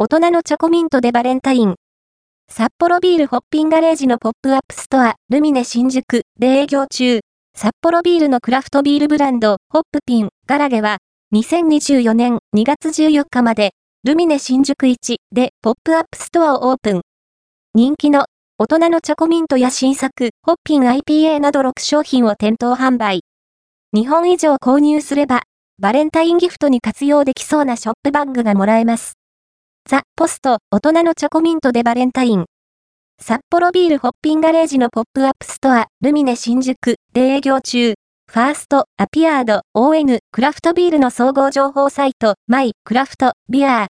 大人のチョコミントでバレンタイン。サッポロビールホッピンガレージのポップアップストア、ルミネ新宿で営業中。サッポロビールのクラフトビールブランド、ホッピンガレージは、2024年2月14日まで、ルミネ新宿1でポップアップストアをオープン。人気の大人のチョコミントや新作、ホッピン IPA など6商品を店頭販売。2本以上購入すれば、バレンタインギフトに活用できそうなショップバッグがもらえます。 The post、大人のチョコミントでバレンタイン。サッポロビールホッピンガレージのポップアップストア、ルミネ新宿で営業中。ファースト、アピアード、ON、クラフトビールの総合情報サイト、 My Craft Beer